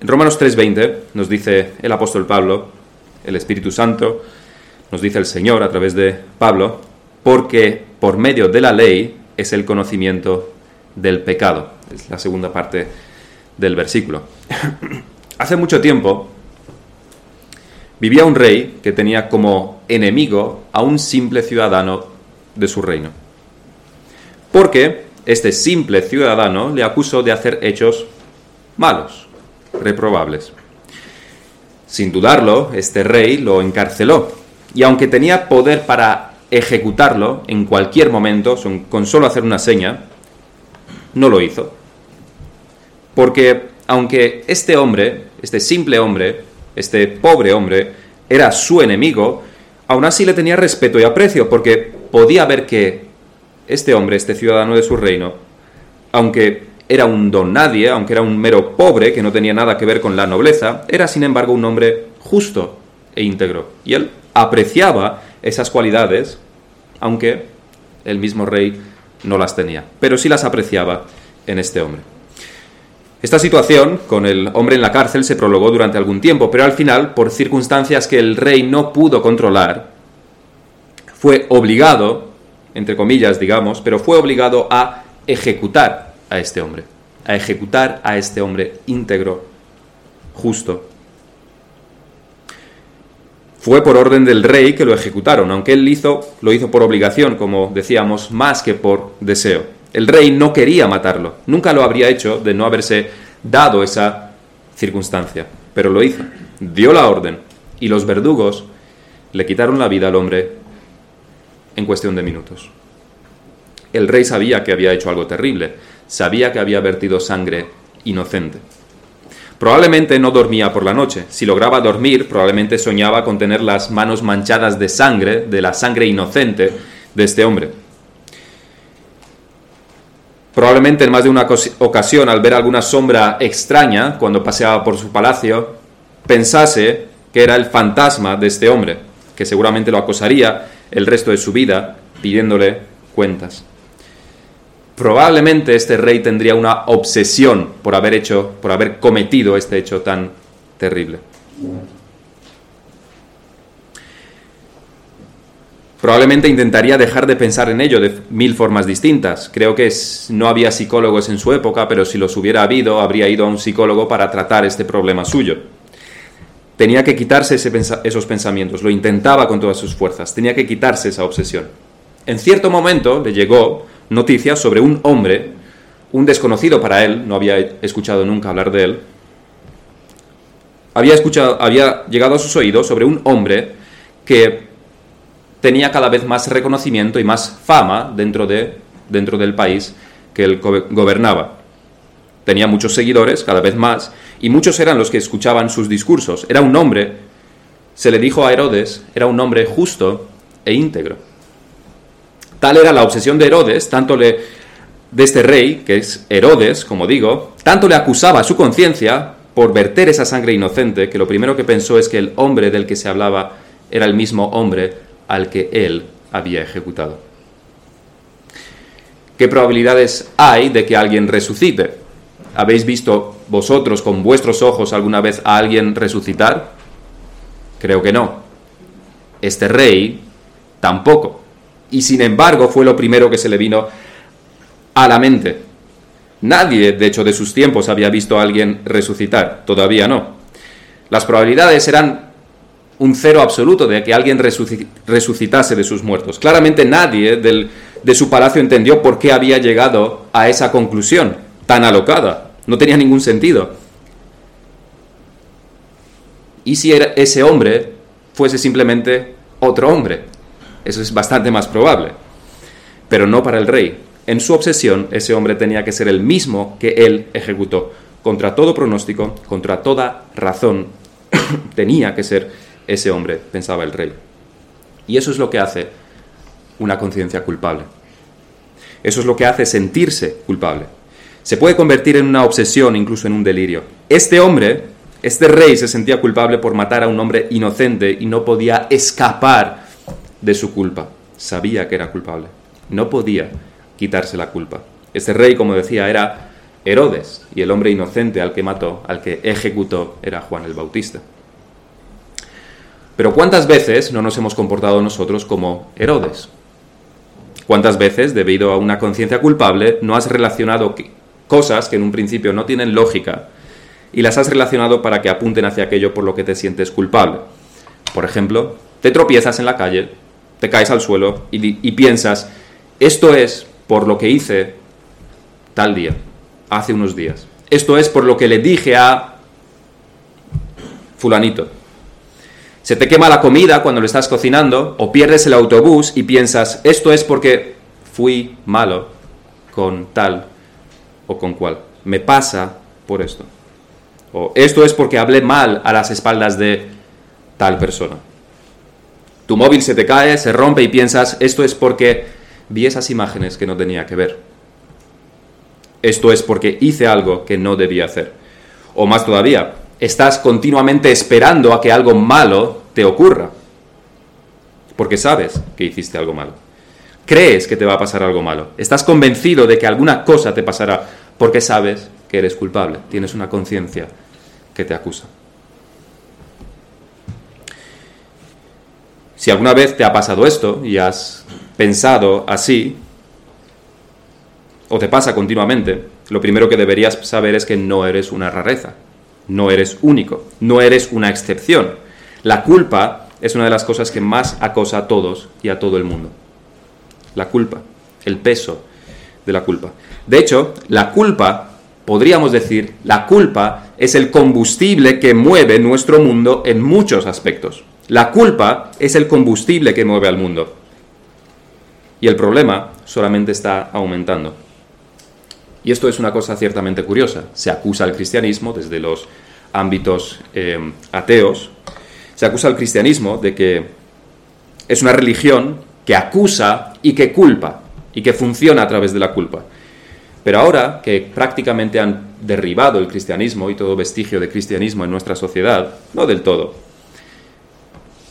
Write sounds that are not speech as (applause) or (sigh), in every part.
En Romanos 3:20 nos dice el apóstol Pablo, el Espíritu Santo, nos dice el Señor a través de Pablo, porque por medio de la ley es el conocimiento del pecado. Es la segunda parte del versículo. (clears throat) Hace mucho tiempo vivía un rey que tenía como enemigo a un simple ciudadano de su reino. Porque este simple ciudadano le acusó de hacer hechos malos, reprobables. Sin dudarlo, este rey lo encarceló y aunque tenía poder para ejecutarlo en cualquier momento, con solo hacer una seña, no lo hizo. Porque aunque este hombre, este simple hombre, este pobre hombre, era su enemigo, aún así le tenía respeto y aprecio, porque podía ver que este hombre, este ciudadano de su reino, aunque era un don nadie, aunque era un mero pobre que no tenía nada que ver con la nobleza, era sin embargo un hombre justo e íntegro. Y él apreciaba esas cualidades, aunque el mismo rey no las tenía, pero sí las apreciaba en este hombre. Esta situación con el hombre en la cárcel se prolongó durante algún tiempo, pero al final, por circunstancias que el rey no pudo controlar, fue obligado, entre comillas, digamos, pero fue obligado a ejecutar a este hombre, a ejecutar a este hombre íntegro, justo fue por orden del rey que lo ejecutaron, aunque él hizo, lo hizo por obligación, como decíamos, más que por deseo. El rey no quería matarlo, nunca lo habría hecho de no haberse dado esa circunstancia, pero lo hizo, dio la orden y los verdugos le quitaron la vida al hombre en cuestión de minutos. El rey sabía que había hecho algo terrible, sabía que había vertido sangre inocente. Probablemente no dormía por la noche. Si lograba dormir, probablemente soñaba con tener las manos manchadas de sangre, de la sangre inocente de este hombre. Probablemente en más de una ocasión, al ver alguna sombra extraña cuando paseaba por su palacio, pensase que era el fantasma de este hombre, que seguramente lo acosaría el resto de su vida pidiéndole cuentas probablemente este rey tendría una obsesión por haber hecho, por haber cometido este hecho tan terrible. Probablemente intentaría dejar de pensar en ello de mil formas distintas. Creo que no había psicólogos en su época, pero si los hubiera habido, habría ido a un psicólogo para tratar este problema suyo. Tenía que quitarse esos pensamientos, lo intentaba con todas sus fuerzas, tenía que quitarse esa obsesión. En cierto momento le llegó noticias sobre un hombre, un desconocido para él, no había escuchado nunca hablar de él, había, escuchado, había llegado a sus oídos sobre un hombre que tenía cada vez más reconocimiento y más fama dentro, de, dentro del país que él gobernaba. Tenía muchos seguidores, cada vez más, y muchos eran los que escuchaban sus discursos. Era un hombre, se le dijo a Herodes, era un hombre justo e íntegro. Tal era la obsesión de Herodes, tanto le, de este rey, que es Herodes, como digo, tanto le acusaba a su conciencia por verter esa sangre inocente, que lo primero que pensó es que el hombre del que se hablaba era el mismo hombre al que él había ejecutado. ¿Qué probabilidades hay de que alguien resucite? ¿Habéis visto vosotros con vuestros ojos alguna vez a alguien resucitar? Creo que no. Este rey tampoco y sin embargo fue lo primero que se le vino a la mente. Nadie, de hecho, de sus tiempos había visto a alguien resucitar, todavía no. Las probabilidades eran un cero absoluto de que alguien resucitase de sus muertos. Claramente nadie de su palacio entendió por qué había llegado a esa conclusión tan alocada. No tenía ningún sentido. ¿Y si ese hombre fuese simplemente otro hombre? Eso es bastante más probable. Pero no para el rey. En su obsesión, ese hombre tenía que ser el mismo que él ejecutó. Contra todo pronóstico, contra toda razón, (coughs) tenía que ser ese hombre, pensaba el rey. Y eso es lo que hace una conciencia culpable. Eso es lo que hace sentirse culpable. Se puede convertir en una obsesión, incluso en un delirio. Este hombre, este rey, se sentía culpable por matar a un hombre inocente y no podía escapar de su culpa. Sabía que era culpable. No podía quitarse la culpa. Este rey, como decía, era Herodes, y el hombre inocente al que mató, al que ejecutó, era Juan el Bautista. Pero ¿cuántas veces no nos hemos comportado nosotros como Herodes? ¿Cuántas veces, debido a una conciencia culpable, no has relacionado cosas que en un principio no tienen lógica y las has relacionado para que apunten hacia aquello por lo que te sientes culpable? Por ejemplo, te tropiezas en la calle, te caes al suelo y, piensas, esto es por lo que hice tal día, hace unos días. Esto es por lo que le dije a fulanito. Se te quema la comida cuando lo estás cocinando o pierdes el autobús y piensas, esto es porque fui malo con tal o con cual. Me pasa por esto. O esto es porque hablé mal a las espaldas de tal persona. Tu móvil se te cae, se rompe y piensas, esto es porque vi esas imágenes que no tenía que ver. Esto es porque hice algo que no debía hacer. O más todavía, estás continuamente esperando a que algo malo te ocurra. Porque sabes que hiciste algo malo. Crees que te va a pasar algo malo. Estás convencido de que alguna cosa te pasará porque sabes que eres culpable. Tienes una conciencia que te acusa. Si alguna vez te ha pasado esto y has pensado así, o te pasa continuamente, lo primero que deberías saber es que no eres una rareza, no eres único, no eres una excepción. La culpa es una de las cosas que más acosa a todos y a todo el mundo. La culpa, el peso de la culpa. De hecho, la culpa, podríamos decir, la culpa es el combustible que mueve nuestro mundo en muchos aspectos. La culpa es el combustible que mueve al mundo. Y el problema solamente está aumentando. Y esto es una cosa ciertamente curiosa. Se acusa al cristianismo desde los ámbitos eh, ateos, se acusa al cristianismo de que es una religión que acusa y que culpa, y que funciona a través de la culpa. Pero ahora que prácticamente han derribado el cristianismo y todo vestigio de cristianismo en nuestra sociedad, no del todo,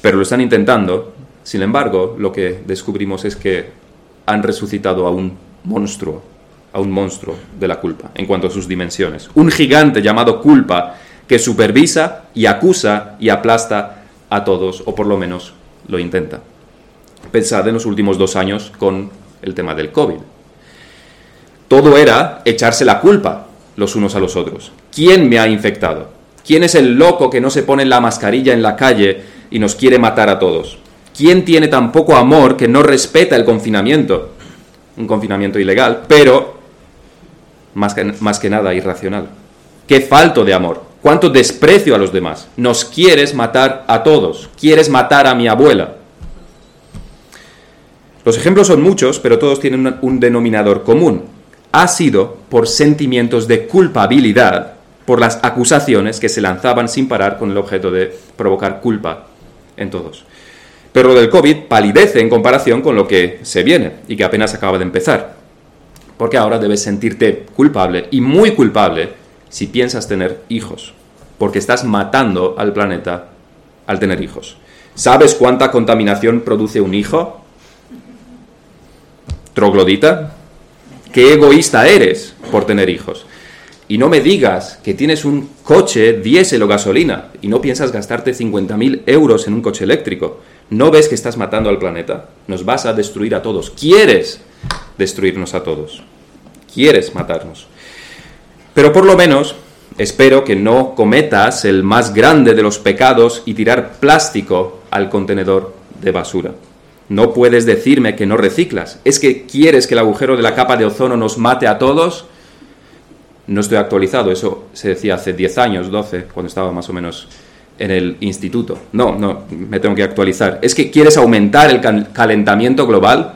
pero lo están intentando, sin embargo, lo que descubrimos es que han resucitado a un monstruo, a un monstruo de la culpa en cuanto a sus dimensiones. Un gigante llamado culpa que supervisa y acusa y aplasta a todos, o por lo menos lo intenta. Pensad en los últimos dos años con el tema del COVID. Todo era echarse la culpa los unos a los otros. ¿Quién me ha infectado? ¿Quién es el loco que no se pone la mascarilla en la calle y nos quiere matar a todos? ¿Quién tiene tan poco amor que no respeta el confinamiento? Un confinamiento ilegal, pero más que, más que nada irracional. Qué falto de amor, cuánto desprecio a los demás. Nos quieres matar a todos, quieres matar a mi abuela. Los ejemplos son muchos, pero todos tienen un denominador común. Ha sido por sentimientos de culpabilidad, por las acusaciones que se lanzaban sin parar con el objeto de provocar culpa en todos. Pero lo del COVID palidece en comparación con lo que se viene y que apenas acaba de empezar. Porque ahora debes sentirte culpable y muy culpable si piensas tener hijos. Porque estás matando al planeta al tener hijos. ¿Sabes cuánta contaminación produce un hijo? ¿Troglodita? ¿Qué egoísta eres por tener hijos? Y no me digas que tienes un coche diésel o gasolina y no piensas gastarte 50.000 euros en un coche eléctrico. ¿No ves que estás matando al planeta? Nos vas a destruir a todos. Quieres destruirnos a todos. Quieres matarnos. Pero por lo menos espero que no cometas el más grande de los pecados y tirar plástico al contenedor de basura. No puedes decirme que no reciclas. ¿Es que quieres que el agujero de la capa de ozono nos mate a todos? No estoy actualizado, eso se decía hace 10 años, 12, cuando estaba más o menos en el instituto. No, no, me tengo que actualizar. Es que quieres aumentar el calentamiento global,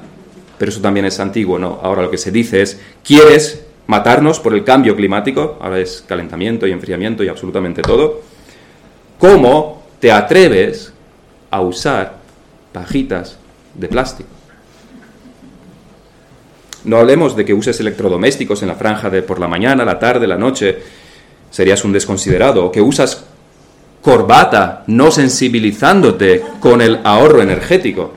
pero eso también es antiguo, ¿no? Ahora lo que se dice es, ¿quieres matarnos por el cambio climático? Ahora es calentamiento y enfriamiento y absolutamente todo. ¿Cómo te atreves a usar pajitas de plástico? No hablemos de que uses electrodomésticos en la franja de por la mañana, la tarde, la noche, serías un desconsiderado, o que usas corbata no sensibilizándote con el ahorro energético.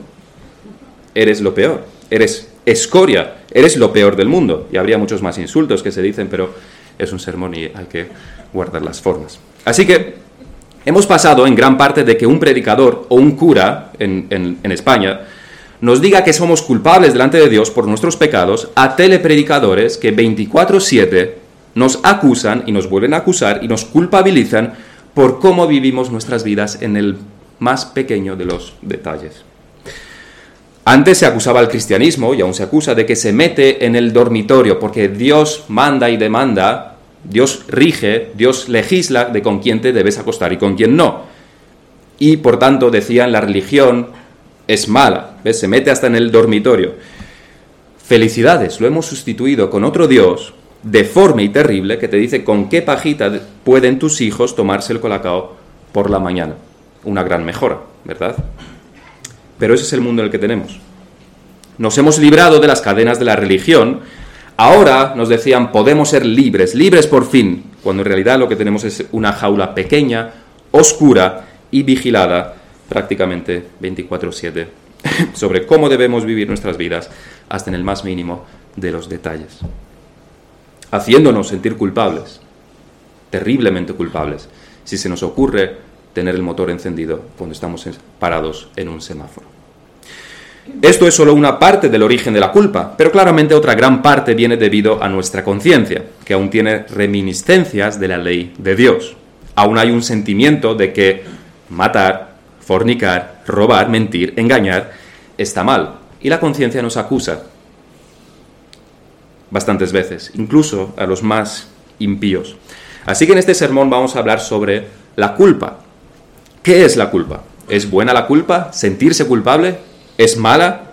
Eres lo peor, eres escoria, eres lo peor del mundo. Y habría muchos más insultos que se dicen, pero es un sermón y hay que guardar las formas. Así que hemos pasado en gran parte de que un predicador o un cura en, en España nos diga que somos culpables delante de Dios por nuestros pecados a telepredicadores que 24/7 nos acusan y nos vuelven a acusar y nos culpabilizan por cómo vivimos nuestras vidas en el más pequeño de los detalles. Antes se acusaba al cristianismo, y aún se acusa, de que se mete en el dormitorio, porque Dios manda y demanda, Dios rige, Dios legisla de con quién te debes acostar y con quién no. Y por tanto decían, la religión es mala, ¿ves? se mete hasta en el dormitorio. Felicidades, lo hemos sustituido con otro Dios deforme y terrible que te dice con qué pajita pueden tus hijos tomarse el colacao por la mañana. Una gran mejora, ¿verdad? Pero ese es el mundo en el que tenemos. Nos hemos librado de las cadenas de la religión. Ahora nos decían, podemos ser libres, libres por fin, cuando en realidad lo que tenemos es una jaula pequeña, oscura y vigilada prácticamente 24/7 (laughs) sobre cómo debemos vivir nuestras vidas hasta en el más mínimo de los detalles, haciéndonos sentir culpables, terriblemente culpables, si se nos ocurre tener el motor encendido cuando estamos parados en un semáforo. Esto es solo una parte del origen de la culpa, pero claramente otra gran parte viene debido a nuestra conciencia, que aún tiene reminiscencias de la ley de Dios. Aún hay un sentimiento de que matar, fornicar, robar, mentir, engañar está mal. Y la conciencia nos acusa bastantes veces, incluso a los más impíos. Así que en este sermón vamos a hablar sobre la culpa, ¿Qué es la culpa? ¿Es buena la culpa? ¿Sentirse culpable? ¿Es mala?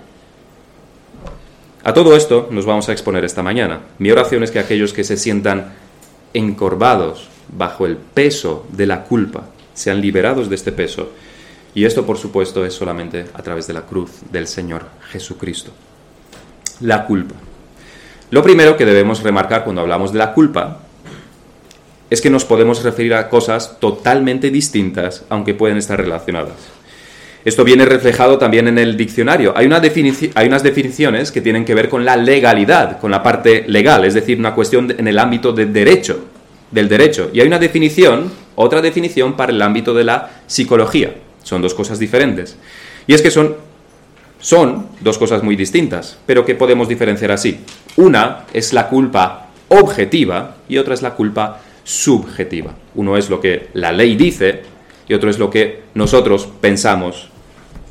A todo esto nos vamos a exponer esta mañana. Mi oración es que aquellos que se sientan encorvados bajo el peso de la culpa sean liberados de este peso. Y esto, por supuesto, es solamente a través de la cruz del Señor Jesucristo. La culpa. Lo primero que debemos remarcar cuando hablamos de la culpa es que nos podemos referir a cosas totalmente distintas, aunque pueden estar relacionadas. Esto viene reflejado también en el diccionario. Hay, una hay, unas definiciones que tienen que ver con la legalidad, con la parte legal, es decir, una cuestión en el ámbito del derecho, del derecho. Y hay una definición, otra definición para el ámbito de la psicología. Son dos cosas diferentes. Y es que son, son dos cosas muy distintas, pero que podemos diferenciar así. Una es la culpa objetiva y otra es la culpa subjetiva. Uno es lo que la ley dice y otro es lo que nosotros pensamos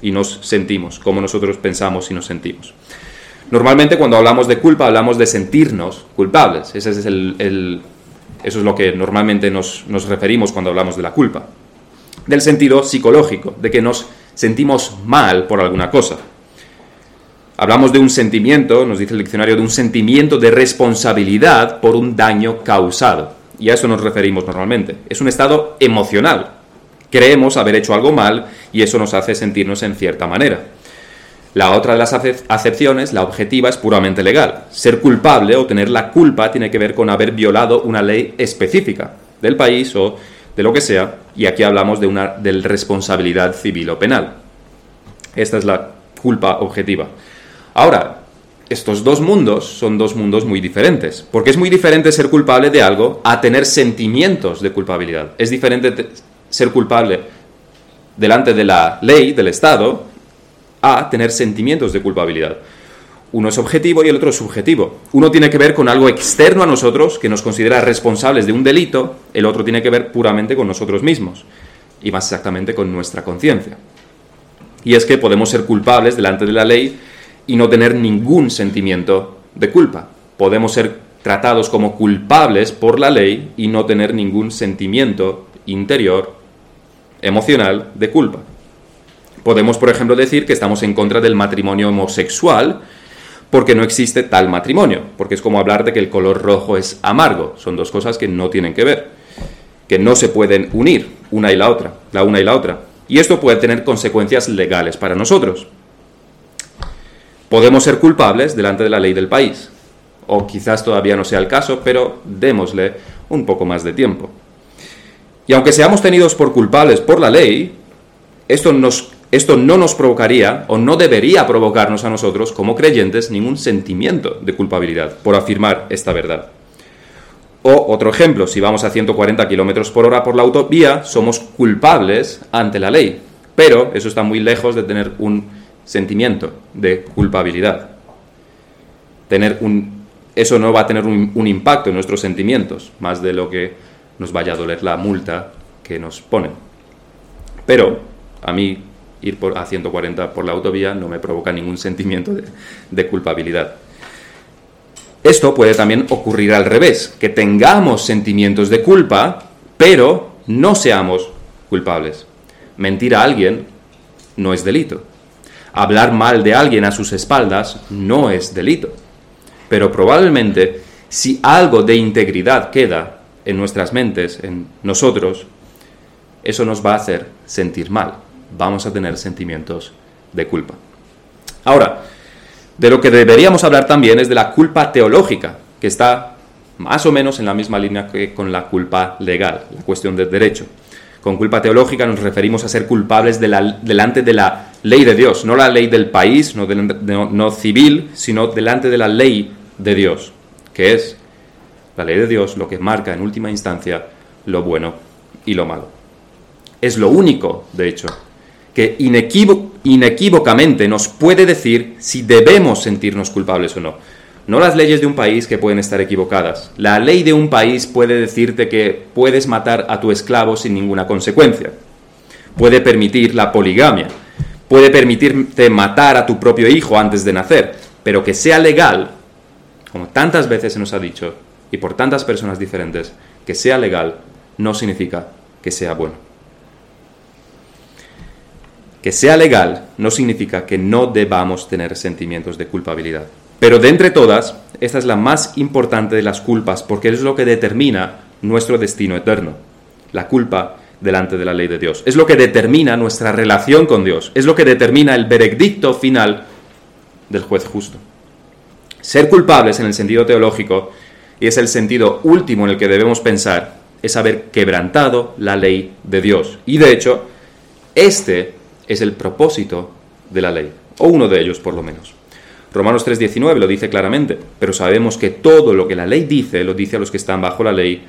y nos sentimos, como nosotros pensamos y nos sentimos. Normalmente cuando hablamos de culpa hablamos de sentirnos culpables. Ese es el, eso es lo que normalmente nos, nos referimos cuando hablamos de la culpa. Del sentido psicológico, de que nos sentimos mal por alguna cosa. Hablamos de un sentimiento, nos dice el diccionario, de un sentimiento de responsabilidad por un daño causado y a eso nos referimos normalmente. Es un estado emocional. Creemos haber hecho algo mal y eso nos hace sentirnos en cierta manera. La otra de las acepciones, la objetiva, es puramente legal. Ser culpable o tener la culpa tiene que ver con haber violado una ley específica del país o de lo que sea, y aquí hablamos de una de responsabilidad civil o penal. Esta es la culpa objetiva. Ahora, estos dos mundos son dos mundos muy diferentes, porque es muy diferente ser culpable de algo a tener sentimientos de culpabilidad. Es diferente ser culpable delante de la ley, del Estado, a tener sentimientos de culpabilidad. Uno es objetivo y el otro es subjetivo. Uno tiene que ver con algo externo a nosotros, que nos considera responsables de un delito, el otro tiene que ver puramente con nosotros mismos, y más exactamente con nuestra conciencia. Y es que podemos ser culpables delante de la ley y no tener ningún sentimiento de culpa. Podemos ser tratados como culpables por la ley y no tener ningún sentimiento interior, emocional, de culpa. Podemos, por ejemplo, decir que estamos en contra del matrimonio homosexual porque no existe tal matrimonio, porque es como hablar de que el color rojo es amargo. Son dos cosas que no tienen que ver, que no se pueden unir una y la otra, la una y la otra. Y esto puede tener consecuencias legales para nosotros. Podemos ser culpables delante de la ley del país, o quizás todavía no sea el caso, pero démosle un poco más de tiempo. Y aunque seamos tenidos por culpables por la ley, esto, nos, esto no nos provocaría o no debería provocarnos a nosotros como creyentes ningún sentimiento de culpabilidad por afirmar esta verdad. O otro ejemplo, si vamos a 140 kilómetros por hora por la autovía, somos culpables ante la ley. Pero eso está muy lejos de tener un sentimiento de culpabilidad. Tener un, eso no va a tener un, un impacto en nuestros sentimientos, más de lo que nos vaya a doler la multa que nos ponen. Pero a mí ir por, a 140 por la autovía no me provoca ningún sentimiento de, de culpabilidad. Esto puede también ocurrir al revés, que tengamos sentimientos de culpa, pero no seamos culpables. Mentir a alguien no es delito. Hablar mal de alguien a sus espaldas no es delito. Pero probablemente si algo de integridad queda en nuestras mentes, en nosotros, eso nos va a hacer sentir mal. Vamos a tener sentimientos de culpa. Ahora, de lo que deberíamos hablar también es de la culpa teológica, que está más o menos en la misma línea que con la culpa legal, la cuestión del derecho. Con culpa teológica nos referimos a ser culpables delante de la ley de Dios, no la ley del país, no, civil, sino delante de la ley de Dios, que es la ley de Dios lo que marca en última instancia lo bueno y lo malo. Es lo único, de hecho, que inequívocamente nos puede decir si debemos sentirnos culpables o no. No las leyes de un país que pueden estar equivocadas. La ley de un país puede decirte que puedes matar a tu esclavo sin ninguna consecuencia. Puede permitir la poligamia. Puede permitirte matar a tu propio hijo antes de nacer. Pero que sea legal, como tantas veces se nos ha dicho, y por tantas personas diferentes, que sea legal no significa que sea bueno. Que sea legal no significa que no debamos tener sentimientos de culpabilidad. Pero de entre todas, esta es la más importante de las culpas porque es lo que determina nuestro destino eterno. La culpa delante de la ley de Dios. Es lo que determina nuestra relación con Dios. Es lo que determina el veredicto final del juez justo. Ser culpables en el sentido teológico y es el sentido último en el que debemos pensar, es haber quebrantado la ley de Dios. Y de hecho, este es el propósito de la ley, o uno de ellos por lo menos. Romanos 3:19 lo dice claramente, pero sabemos que todo lo que la ley dice, lo dice a los que están bajo la ley,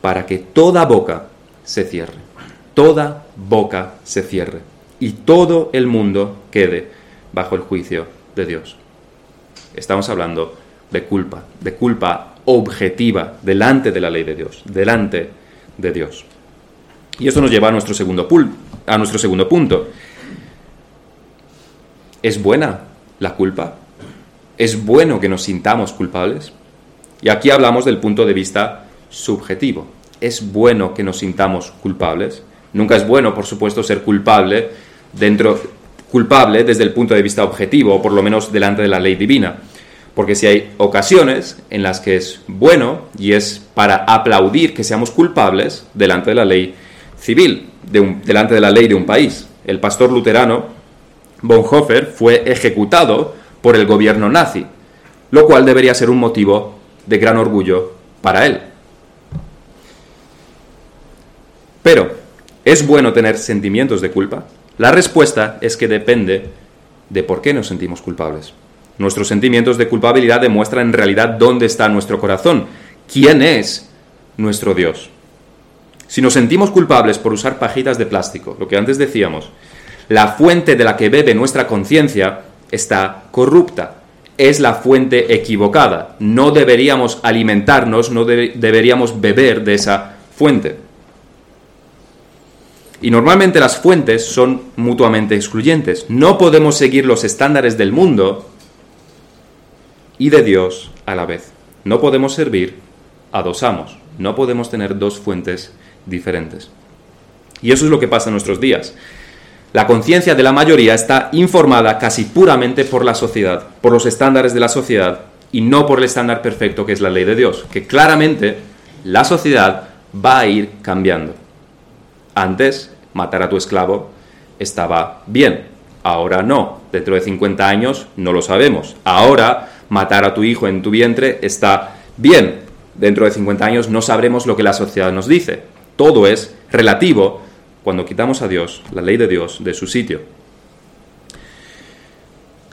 para que toda boca se cierre, toda boca se cierre, y todo el mundo quede bajo el juicio de Dios. Estamos hablando de culpa, de culpa objetiva delante de la ley de Dios, delante de Dios. Y esto nos lleva a nuestro segundo, a nuestro segundo punto. ¿Es buena la culpa? ¿Es bueno que nos sintamos culpables? Y aquí hablamos del punto de vista subjetivo. ¿Es bueno que nos sintamos culpables? Nunca es bueno, por supuesto, ser culpable dentro culpable desde el punto de vista objetivo, o por lo menos delante de la ley divina. Porque si hay ocasiones en las que es bueno y es para aplaudir que seamos culpables delante de la ley civil, delante de la ley de un país. El pastor luterano Bonhoeffer fue ejecutado por el gobierno nazi, lo cual debería ser un motivo de gran orgullo para él. Pero, ¿es bueno tener sentimientos de culpa? La respuesta es que depende de por qué nos sentimos culpables. Nuestros sentimientos de culpabilidad demuestran en realidad dónde está nuestro corazón, quién es nuestro Dios. Si nos sentimos culpables por usar pajitas de plástico, lo que antes decíamos, la fuente de la que bebe nuestra conciencia está corrupta, es la fuente equivocada. No deberíamos alimentarnos, no deberíamos beber de esa fuente. Y normalmente las fuentes son mutuamente excluyentes. No podemos seguir los estándares del mundo y de Dios a la vez. No podemos servir a dos amos, no podemos tener dos fuentes diferentes. Y eso es lo que pasa en nuestros días. La conciencia de la mayoría está informada casi puramente por la sociedad, por los estándares de la sociedad y no por el estándar perfecto que es la ley de Dios, que claramente la sociedad va a ir cambiando. Antes, matar a tu esclavo estaba bien, ahora no. Dentro de 50 años no lo sabemos. Ahora matar a tu hijo en tu vientre está bien. Dentro de 50 años no sabremos lo que la sociedad nos dice. Todo es relativo cuando quitamos a Dios, la ley de Dios, de su sitio.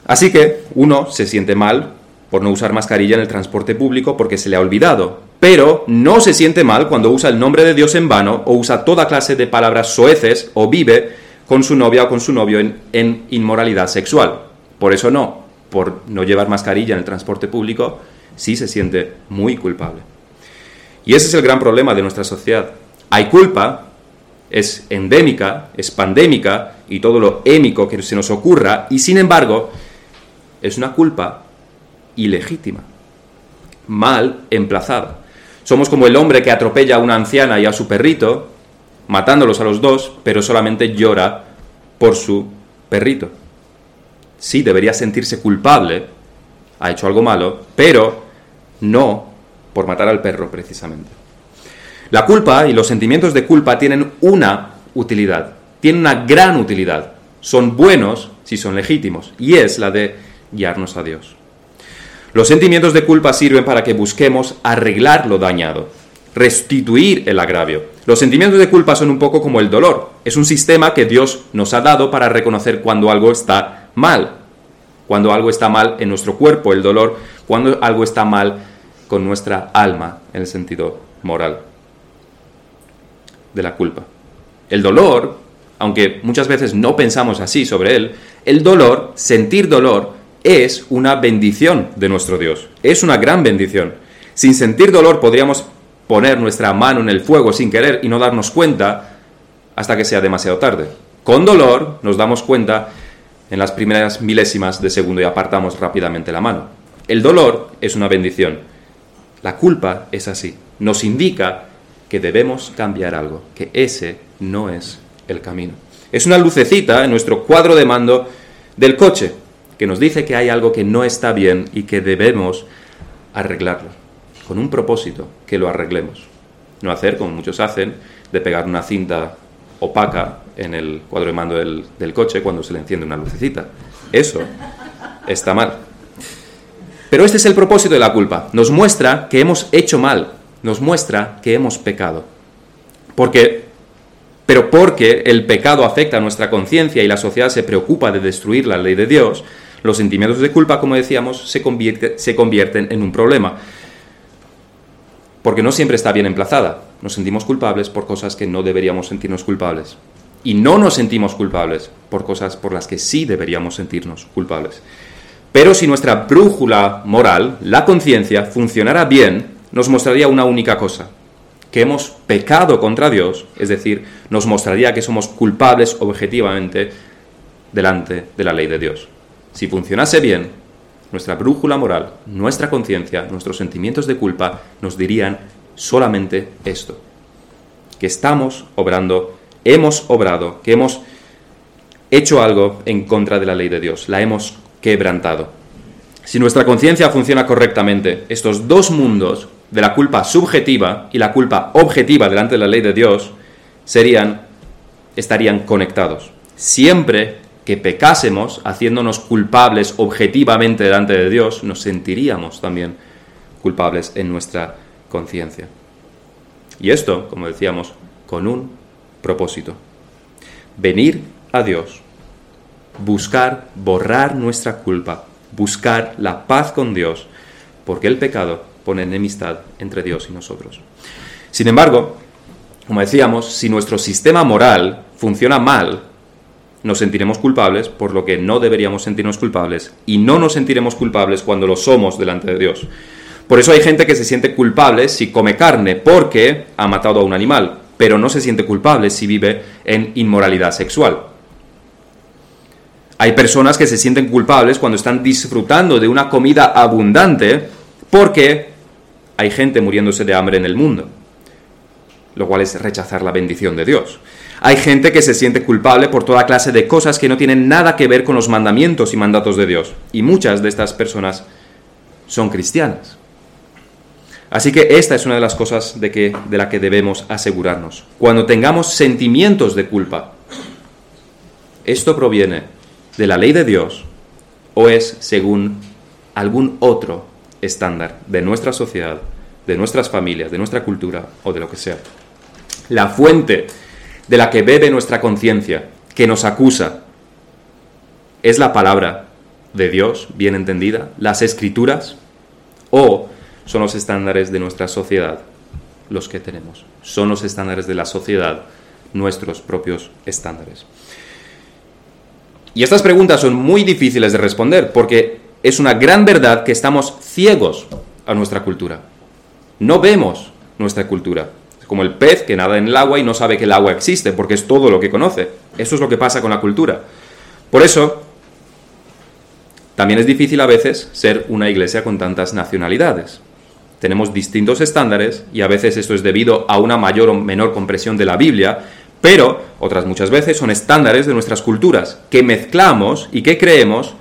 Así que uno se siente mal por no usar mascarilla en el transporte público porque se le ha olvidado, pero no se siente mal cuando usa el nombre de Dios en vano o usa toda clase de palabras soeces o vive con su novia o con su novio en, en inmoralidad sexual. Por eso no, por no llevar mascarilla en el transporte público, sí se siente muy culpable. Y ese es el gran problema de nuestra sociedad. Hay culpa, es endémica, es pandémica y todo lo émico que se nos ocurra, y sin embargo, es una culpa ilegítima, mal emplazada. Somos como el hombre que atropella a una anciana y a su perrito, matándolos a los dos, pero solamente llora por su perrito. Sí, debería sentirse culpable, ha hecho algo malo, pero no por matar al perro precisamente. La culpa y los sentimientos de culpa tienen una utilidad, tienen una gran utilidad. Son buenos si son legítimos, y es la de guiarnos a Dios. Los sentimientos de culpa sirven para que busquemos arreglar lo dañado, restituir el agravio. Los sentimientos de culpa son un poco como el dolor. Es un sistema que Dios nos ha dado para reconocer cuando algo está mal. Cuando algo está mal en nuestro cuerpo, el dolor, cuando algo está mal con nuestra alma, en el sentido moral de la culpa. El dolor, aunque muchas veces no pensamos así sobre él, el dolor, sentir dolor, es una bendición de nuestro Dios. Es una gran bendición. Sin sentir dolor podríamos poner nuestra mano en el fuego sin querer y no darnos cuenta hasta que sea demasiado tarde. Con dolor nos damos cuenta en las primeras milésimas de segundo y apartamos rápidamente la mano. El dolor es una bendición. La culpa es así. Nos indica que debemos cambiar algo, que ese no es el camino. Es una lucecita en nuestro cuadro de mando del coche que nos dice que hay algo que no está bien y que debemos arreglarlo, con un propósito, que lo arreglemos. No hacer, como muchos hacen, de pegar una cinta opaca en el cuadro de mando del, del coche cuando se le enciende una lucecita. Eso está mal. Pero este es el propósito de la culpa. Nos muestra que hemos hecho mal, nos muestra que hemos pecado. Porque, pero porque el pecado afecta a nuestra conciencia y la sociedad se preocupa de destruir la ley de Dios, los sentimientos de culpa, como decíamos, se, se convierten en un problema. Porque no siempre está bien emplazada. Nos sentimos culpables por cosas que no deberíamos sentirnos culpables. Y no nos sentimos culpables por cosas por las que sí deberíamos sentirnos culpables. Pero si nuestra brújula moral, la conciencia, funcionara bien, nos mostraría una única cosa, que hemos pecado contra Dios, es decir, nos mostraría que somos culpables objetivamente delante de la ley de Dios. Si funcionase bien, nuestra brújula moral, nuestra conciencia, nuestros sentimientos de culpa nos dirían solamente esto, que estamos obrando, hemos obrado, que hemos hecho algo en contra de la ley de Dios, la hemos quebrantado. Si nuestra conciencia funciona correctamente, estos dos mundos de la culpa subjetiva y la culpa objetiva delante de la ley de Dios serían, estarían conectados. Siempre que pecásemos haciéndonos culpables objetivamente delante de Dios, nos sentiríamos también culpables en nuestra conciencia. Y esto, como decíamos, con un propósito. Venir a Dios, buscar borrar nuestra culpa, buscar la paz con Dios, porque el pecado pone enemistad entre Dios y nosotros. Sin embargo, como decíamos, si nuestro sistema moral funciona mal, nos sentiremos culpables por lo que no deberíamos sentirnos culpables y no nos sentiremos culpables cuando lo somos delante de Dios. Por eso hay gente que se siente culpable si come carne porque ha matado a un animal, pero no se siente culpable si vive en inmoralidad sexual. Hay personas que se sienten culpables cuando están disfrutando de una comida abundante porque hay gente muriéndose de hambre en el mundo, lo cual es rechazar la bendición de Dios. Hay gente que se siente culpable por toda clase de cosas que no tienen nada que ver con los mandamientos y mandatos de Dios. Y muchas de estas personas son cristianas. Así que esta es una de las cosas de, que, de la que debemos asegurarnos. Cuando tengamos sentimientos de culpa, ¿esto proviene de la ley de Dios o es según algún otro estándar de nuestra sociedad, de nuestras familias, de nuestra cultura o de lo que sea. La fuente de la que bebe nuestra conciencia, que nos acusa, es la palabra de Dios, bien entendida, las escrituras, o son los estándares de nuestra sociedad los que tenemos. Son los estándares de la sociedad nuestros propios estándares. Y estas preguntas son muy difíciles de responder porque es una gran verdad que estamos ciegos a nuestra cultura. No vemos nuestra cultura. Es como el pez que nada en el agua y no sabe que el agua existe porque es todo lo que conoce. Eso es lo que pasa con la cultura. Por eso, también es difícil a veces ser una iglesia con tantas nacionalidades. Tenemos distintos estándares y a veces esto es debido a una mayor o menor compresión de la Biblia, pero otras muchas veces son estándares de nuestras culturas que mezclamos y que creemos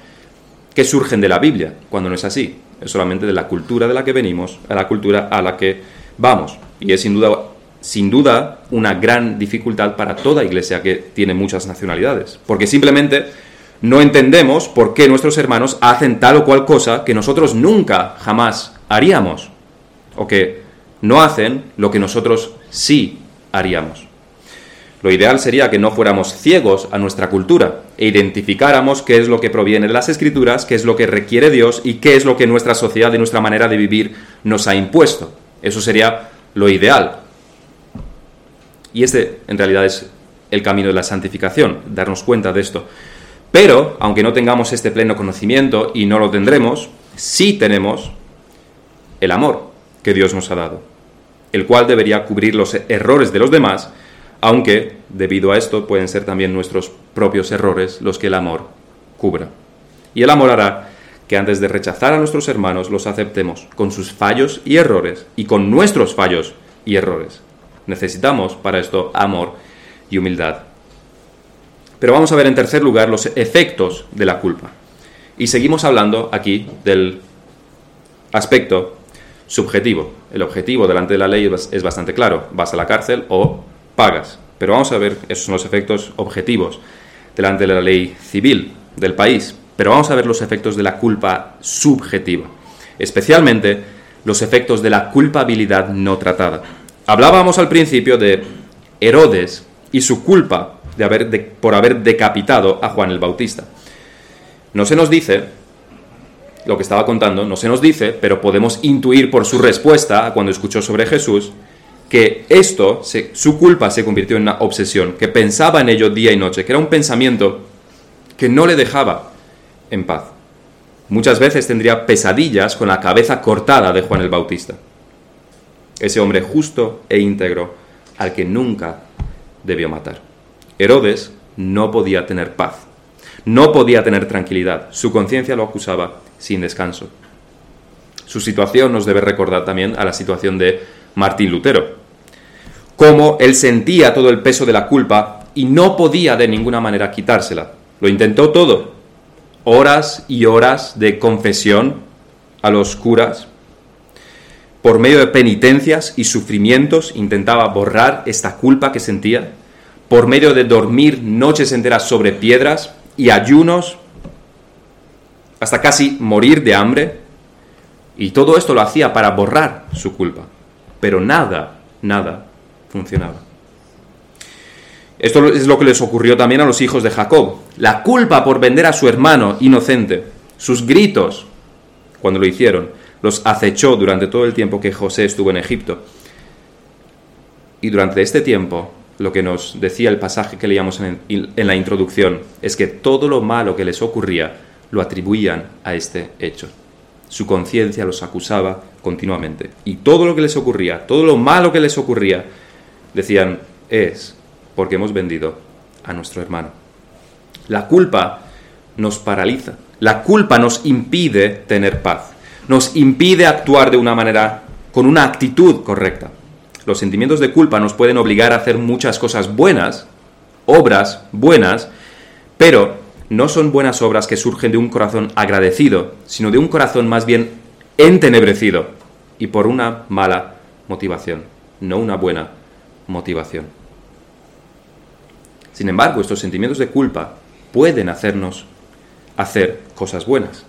que surgen de la Biblia, cuando no es así. Es solamente de la cultura de la que venimos a la cultura a la que vamos. Y es sin duda, sin duda una gran dificultad para toda iglesia que tiene muchas nacionalidades. Porque simplemente no entendemos por qué nuestros hermanos hacen tal o cual cosa que nosotros nunca, jamás haríamos. O que no hacen lo que nosotros sí haríamos. Lo ideal sería que no fuéramos ciegos a nuestra cultura e identificáramos qué es lo que proviene de las escrituras, qué es lo que requiere Dios y qué es lo que nuestra sociedad y nuestra manera de vivir nos ha impuesto. Eso sería lo ideal. Y este en realidad es el camino de la santificación, darnos cuenta de esto. Pero, aunque no tengamos este pleno conocimiento y no lo tendremos, sí tenemos el amor que Dios nos ha dado, el cual debería cubrir los errores de los demás aunque debido a esto pueden ser también nuestros propios errores los que el amor cubra. Y el amor hará que antes de rechazar a nuestros hermanos los aceptemos con sus fallos y errores y con nuestros fallos y errores. Necesitamos para esto amor y humildad. Pero vamos a ver en tercer lugar los efectos de la culpa. Y seguimos hablando aquí del aspecto subjetivo. El objetivo delante de la ley es bastante claro. Vas a la cárcel o pagas. Pero vamos a ver, esos son los efectos objetivos delante de la ley civil del país. Pero vamos a ver los efectos de la culpa subjetiva, especialmente los efectos de la culpabilidad no tratada. Hablábamos al principio de Herodes y su culpa de haber por haber decapitado a Juan el Bautista. No se nos dice, lo que estaba contando, no se nos dice, pero podemos intuir por su respuesta cuando escuchó sobre Jesús, esto, su culpa se convirtió en una obsesión, que pensaba en ello día y noche, que era un pensamiento que no le dejaba en paz. Muchas veces tendría pesadillas con la cabeza cortada de Juan el Bautista, ese hombre justo e íntegro al que nunca debió matar. Herodes no podía tener paz, no podía tener tranquilidad, su conciencia lo acusaba sin descanso. Su situación nos debe recordar también a la situación de Martín Lutero, cómo él sentía todo el peso de la culpa y no podía de ninguna manera quitársela. Lo intentó todo. Horas y horas de confesión a los curas. Por medio de penitencias y sufrimientos intentaba borrar esta culpa que sentía. Por medio de dormir noches enteras sobre piedras y ayunos hasta casi morir de hambre. Y todo esto lo hacía para borrar su culpa. Pero nada, nada funcionaba. Esto es lo que les ocurrió también a los hijos de Jacob. La culpa por vender a su hermano inocente, sus gritos cuando lo hicieron, los acechó durante todo el tiempo que José estuvo en Egipto. Y durante este tiempo, lo que nos decía el pasaje que leíamos en, en la introducción, es que todo lo malo que les ocurría lo atribuían a este hecho. Su conciencia los acusaba continuamente. Y todo lo que les ocurría, todo lo malo que les ocurría, decían, es porque hemos vendido a nuestro hermano. La culpa nos paraliza, la culpa nos impide tener paz, nos impide actuar de una manera, con una actitud correcta. Los sentimientos de culpa nos pueden obligar a hacer muchas cosas buenas, obras buenas, pero no son buenas obras que surgen de un corazón agradecido, sino de un corazón más bien entenebrecido y por una mala motivación, no una buena motivación. Sin embargo, estos sentimientos de culpa pueden hacernos hacer cosas buenas.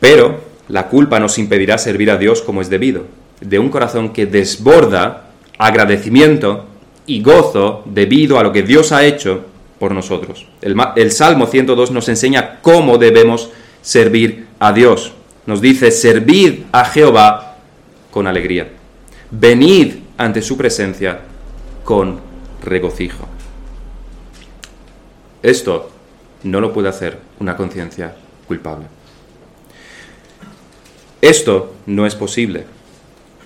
Pero la culpa nos impedirá servir a Dios como es debido, de un corazón que desborda agradecimiento y gozo debido a lo que Dios ha hecho por nosotros. El, Salmo 102 nos enseña cómo debemos servir a Dios. Nos dice, servid a Jehová con alegría. Venid ante su presencia con regocijo. Esto no lo puede hacer una conciencia culpable. Esto no es posible.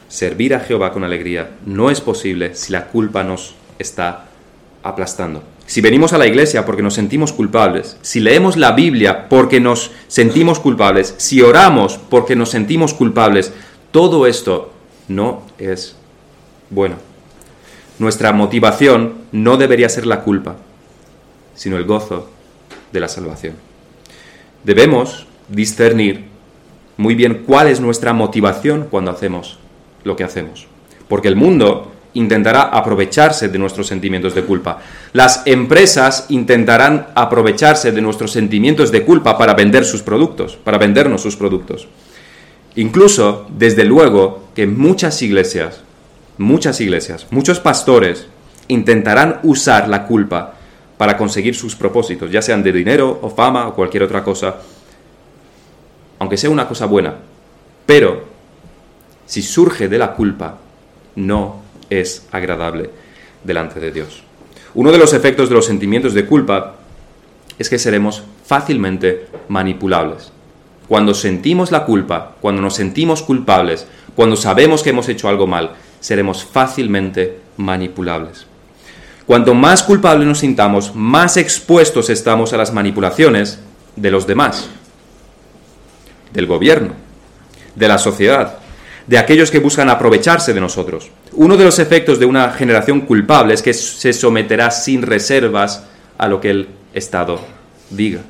Servir a Jehová con alegría no es posible si la culpa nos está aplastando. Si venimos a la iglesia porque nos sentimos culpables, si leemos la Biblia porque nos sentimos culpables, si oramos porque nos sentimos culpables, todo esto no es bueno. Nuestra motivación no debería ser la culpa, sino el gozo de la salvación. Debemos discernir muy bien cuál es nuestra motivación cuando hacemos lo que hacemos. Porque el mundo intentará aprovecharse de nuestros sentimientos de culpa. Las empresas intentarán aprovecharse de nuestros sentimientos de culpa para vender sus productos, para vendernos sus productos. Incluso, desde luego, que muchas iglesias, muchas iglesias, muchos pastores intentarán usar la culpa para conseguir sus propósitos, ya sean de dinero o fama o cualquier otra cosa, aunque sea una cosa buena. Pero, si surge de la culpa, no es agradable delante de Dios. Uno de los efectos de los sentimientos de culpa es que seremos fácilmente manipulables. Cuando sentimos la culpa, cuando nos sentimos culpables, cuando sabemos que hemos hecho algo mal, seremos fácilmente manipulables. Cuanto más culpables nos sintamos, más expuestos estamos a las manipulaciones de los demás, del gobierno, de la sociedad, de aquellos que buscan aprovecharse de nosotros. Uno de los efectos de una generación culpable es que se someterá sin reservas a lo que el Estado diga.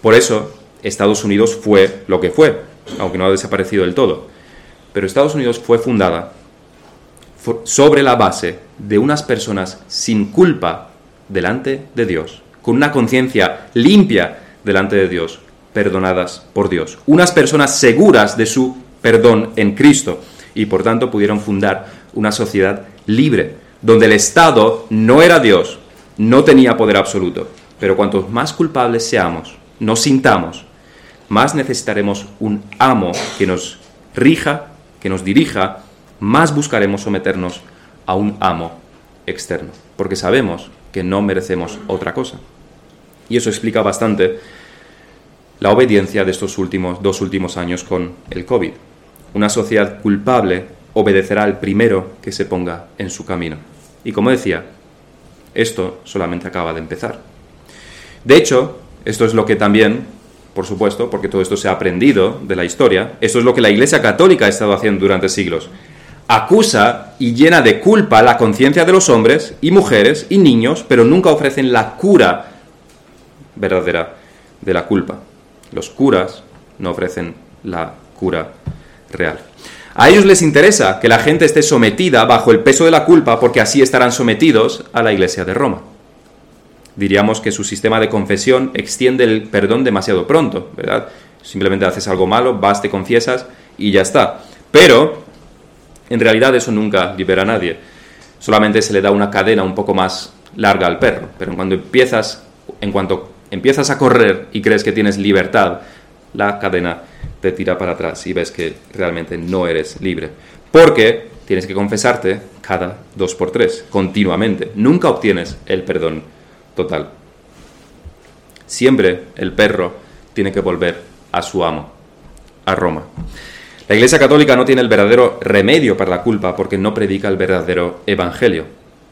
Por eso, Estados Unidos fue lo que fue, aunque no ha desaparecido del todo. Pero Estados Unidos fue fundada sobre la base de unas personas sin culpa delante de Dios, con una conciencia limpia delante de Dios, perdonadas por Dios. Unas personas seguras de su perdón en Cristo y por tanto pudieron fundar una sociedad libre, donde el Estado no era Dios, no tenía poder absoluto. Pero cuantos más culpables seamos, nos sintamos, más necesitaremos un amo que nos rija, que nos dirija más buscaremos someternos a un amo externo, porque sabemos que no merecemos otra cosa. Y eso explica bastante la obediencia de estos últimos dos últimos años con el COVID. Una sociedad culpable obedecerá al primero que se ponga en su camino. Y como decía, esto solamente acaba de empezar. De hecho, esto es lo que también, por supuesto, porque todo esto se ha aprendido de la historia, esto es lo que la Iglesia Católica ha estado haciendo durante siglos acusa y llena de culpa la conciencia de los hombres y mujeres y niños, pero nunca ofrecen la cura verdadera de la culpa. Los curas no ofrecen la cura real. A ellos les interesa que la gente esté sometida bajo el peso de la culpa porque así estarán sometidos a la Iglesia de Roma. Diríamos que su sistema de confesión extiende el perdón demasiado pronto, ¿verdad? Simplemente haces algo malo, vas, te confiesas y ya está. Pero en realidad eso nunca libera a nadie. Solamente se le da una cadena un poco más larga al perro. Pero cuando empiezas, en cuanto empiezas a correr y crees que tienes libertad, la cadena te tira para atrás y ves que realmente no eres libre. Porque tienes que confesarte cada dos por tres, continuamente. Nunca obtienes el perdón total. Siempre el perro tiene que volver a su amo, a Roma. La Iglesia Católica no tiene el verdadero remedio para la culpa porque no predica el verdadero Evangelio.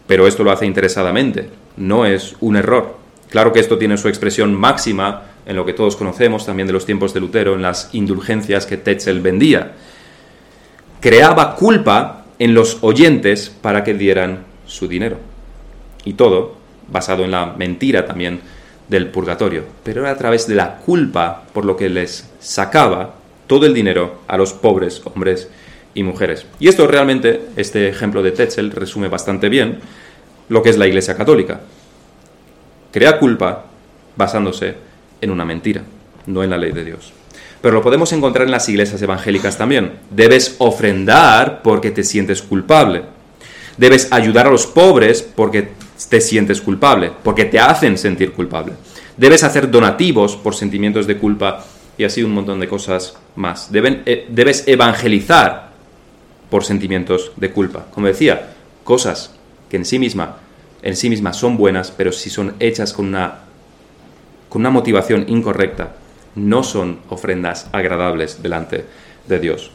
Pero esto lo hace interesadamente, no es un error. Claro que esto tiene su expresión máxima en lo que todos conocemos también de los tiempos de Lutero, en las indulgencias que Tetzel vendía. Creaba culpa en los oyentes para que dieran su dinero. Y todo basado en la mentira también del purgatorio. Pero era a través de la culpa por lo que les sacaba todo el dinero a los pobres hombres y mujeres. Y esto realmente, este ejemplo de Tetzel resume bastante bien lo que es la Iglesia Católica. Crea culpa basándose en una mentira, no en la ley de Dios. Pero lo podemos encontrar en las iglesias evangélicas también. Debes ofrendar porque te sientes culpable. Debes ayudar a los pobres porque te sientes culpable, porque te hacen sentir culpable. Debes hacer donativos por sentimientos de culpa y así un montón de cosas más. Eh, debes evangelizar por sentimientos de culpa. Como decía, cosas que en sí misma en sí mismas son buenas, pero si son hechas con una, con una motivación incorrecta, no son ofrendas agradables delante de Dios.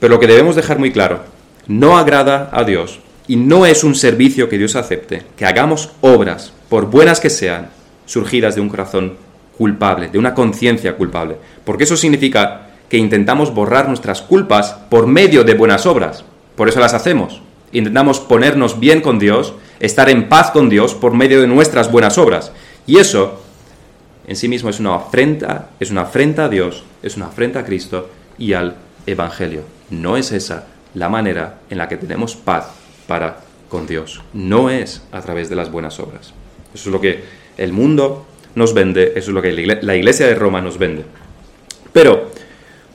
Pero lo que debemos dejar muy claro, no agrada a Dios y no es un servicio que Dios acepte, que hagamos obras, por buenas que sean, surgidas de un corazón culpable, de una conciencia culpable, porque eso significa que intentamos borrar nuestras culpas por medio de buenas obras, por eso las hacemos. Intentamos ponernos bien con Dios, estar en paz con Dios por medio de nuestras buenas obras. Y eso en sí mismo es una afrenta, es una afrenta a Dios, es una afrenta a Cristo y al Evangelio. No es esa la manera en la que tenemos paz para con Dios. No es a través de las buenas obras. Eso es lo que el mundo nos vende, eso es lo que la iglesia de Roma nos vende. Pero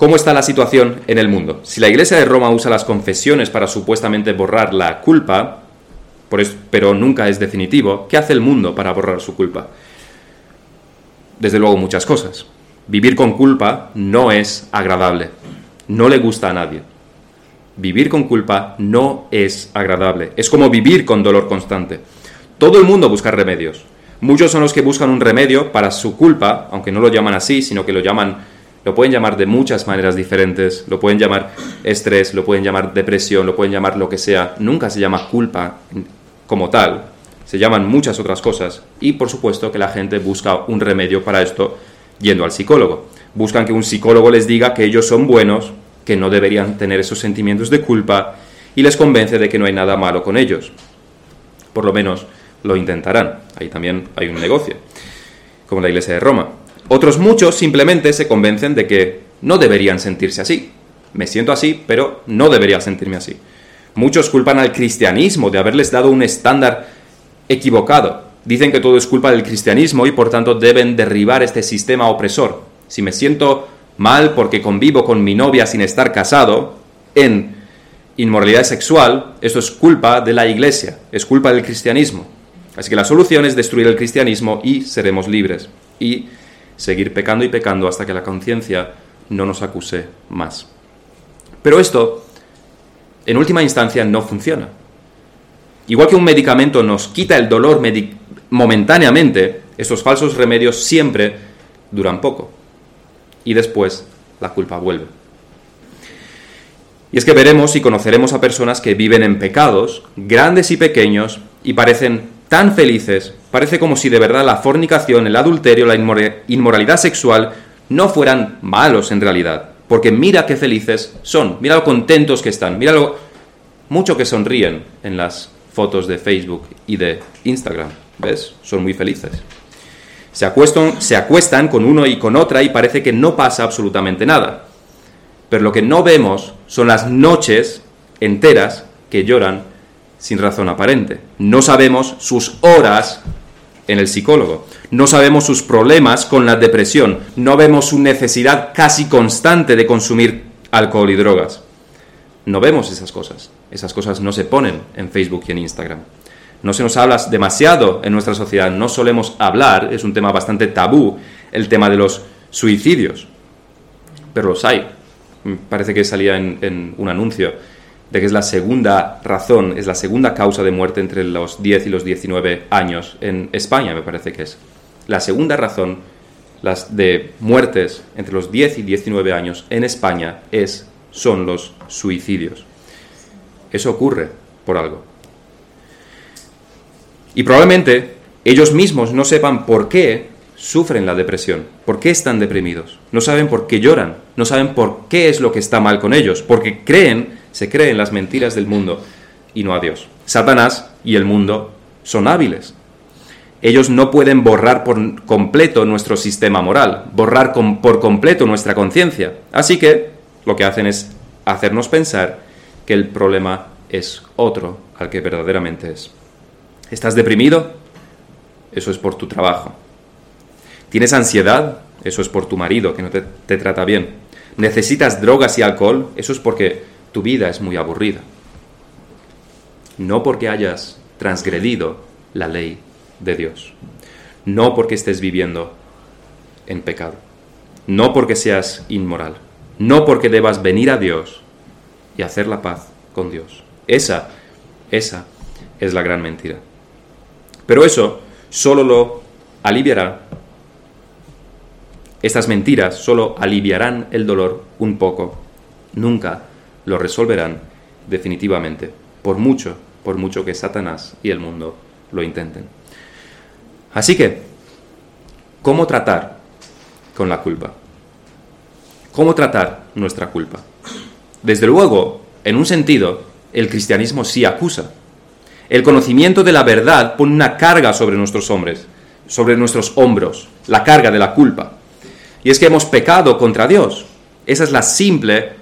¿Cómo está la situación en el mundo? Si la Iglesia de Roma usa las confesiones para supuestamente borrar la culpa, pero nunca es definitivo, ¿qué hace el mundo para borrar su culpa? Desde luego muchas cosas. Vivir con culpa no es agradable, no le gusta a nadie. Vivir con culpa no es agradable, es como vivir con dolor constante. Todo el mundo busca remedios. Muchos son los que buscan un remedio para su culpa, aunque no lo llaman así, sino que lo llaman lo pueden llamar de muchas maneras diferentes, lo pueden llamar estrés, lo pueden llamar depresión, lo pueden llamar lo que sea. Nunca se llama culpa como tal, se llaman muchas otras cosas. Y por supuesto que la gente busca un remedio para esto yendo al psicólogo. Buscan que un psicólogo les diga que ellos son buenos, que no deberían tener esos sentimientos de culpa y les convence de que no hay nada malo con ellos. Por lo menos lo intentarán. Ahí también hay un negocio, como la iglesia de Roma. Otros muchos simplemente se convencen de que no deberían sentirse así. Me siento así, pero no debería sentirme así. Muchos culpan al cristianismo de haberles dado un estándar equivocado. Dicen que todo es culpa del cristianismo y por tanto deben derribar este sistema opresor. Si me siento mal porque convivo con mi novia sin estar casado en inmoralidad sexual, esto es culpa de la iglesia, es culpa del cristianismo. Así que la solución es destruir el cristianismo y seremos libres. Y seguir pecando y pecando hasta que la conciencia no nos acuse más. Pero esto, en última instancia, no funciona. Igual que un medicamento nos quita el dolor momentáneamente, estos falsos remedios siempre duran poco. Y después la culpa vuelve. Y es que veremos y conoceremos a personas que viven en pecados, grandes y pequeños, y parecen tan felices, parece como si de verdad la fornicación, el adulterio, la inmoralidad sexual no fueran malos en realidad. Porque mira qué felices son, mira lo contentos que están, mira lo mucho que sonríen en las fotos de Facebook y de Instagram. ¿Ves? Son muy felices. Se acuestan, con uno y con otra y parece que no pasa absolutamente nada. Pero lo que no vemos son las noches enteras que lloran sin razón aparente. No sabemos sus horas en el psicólogo. No sabemos sus problemas con la depresión. No vemos su necesidad casi constante de consumir alcohol y drogas. No vemos esas cosas. Esas cosas no se ponen en Facebook y en Instagram. No se nos habla demasiado en nuestra sociedad. No solemos hablar, es un tema bastante tabú, el tema de los suicidios. Pero los hay. Parece que salía en, en un anuncio de que es la segunda razón, es la segunda causa de muerte entre los 10 y los 19 años en España, me parece que es. La segunda razón las de muertes entre los 10 y 19 años en España es, son los suicidios. Eso ocurre por algo. Y probablemente ellos mismos no sepan por qué sufren la depresión, por qué están deprimidos, no saben por qué lloran, no saben por qué es lo que está mal con ellos, porque creen se creen las mentiras del mundo y no a Dios. Satanás y el mundo son hábiles. Ellos no pueden borrar por completo nuestro sistema moral, borrar por completo nuestra conciencia. Así que lo que hacen es hacernos pensar que el problema es otro al que verdaderamente es. ¿Estás deprimido? Eso es por tu trabajo. ¿Tienes ansiedad? Eso es por tu marido, que no te, trata bien. ¿Necesitas drogas y alcohol? Eso es porque tu vida es muy aburrida. No porque hayas transgredido la ley de Dios. No porque estés viviendo en pecado. No porque seas inmoral, no porque debas venir a Dios y hacer la paz con Dios. Esa, esa es la gran mentira. Pero eso solo lo aliviará. Estas mentiras solo aliviarán el dolor un poco. Nunca lo resolverán definitivamente, por mucho, por mucho que Satanás y el mundo lo intenten. Así que, ¿cómo tratar con la culpa? ¿Cómo tratar nuestra culpa? Desde luego, en un sentido, el cristianismo sí acusa. El conocimiento de la verdad pone una carga sobre nuestros hombres, sobre nuestros hombros, la carga de la culpa. Y es que hemos pecado contra Dios. Esa es la simple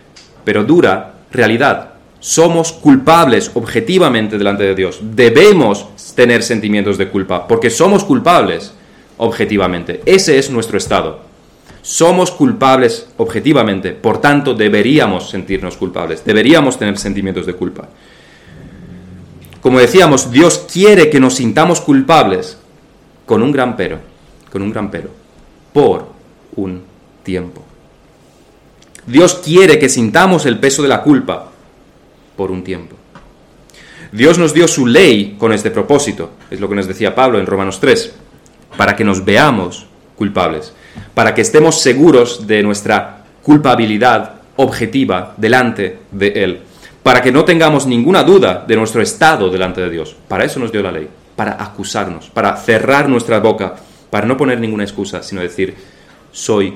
pero dura realidad. Somos culpables objetivamente delante de Dios. Debemos tener sentimientos de culpa porque somos culpables objetivamente. Ese es nuestro estado. Somos culpables objetivamente, por tanto deberíamos sentirnos culpables, deberíamos tener sentimientos de culpa. Como decíamos, Dios quiere que nos sintamos culpables con un gran pero, con un gran pero, por un tiempo. Dios quiere que sintamos el peso de la culpa por un tiempo. Dios nos dio su ley con este propósito, es lo que nos decía Pablo en Romanos 3, para que nos veamos culpables para que estemos seguros de nuestra culpabilidad objetiva delante de Él, para que no tengamos ninguna duda de nuestro estado delante de Dios. Para eso nos dio la ley, para acusarnos, para cerrar nuestra boca, para no poner ninguna excusa, sino decir, soy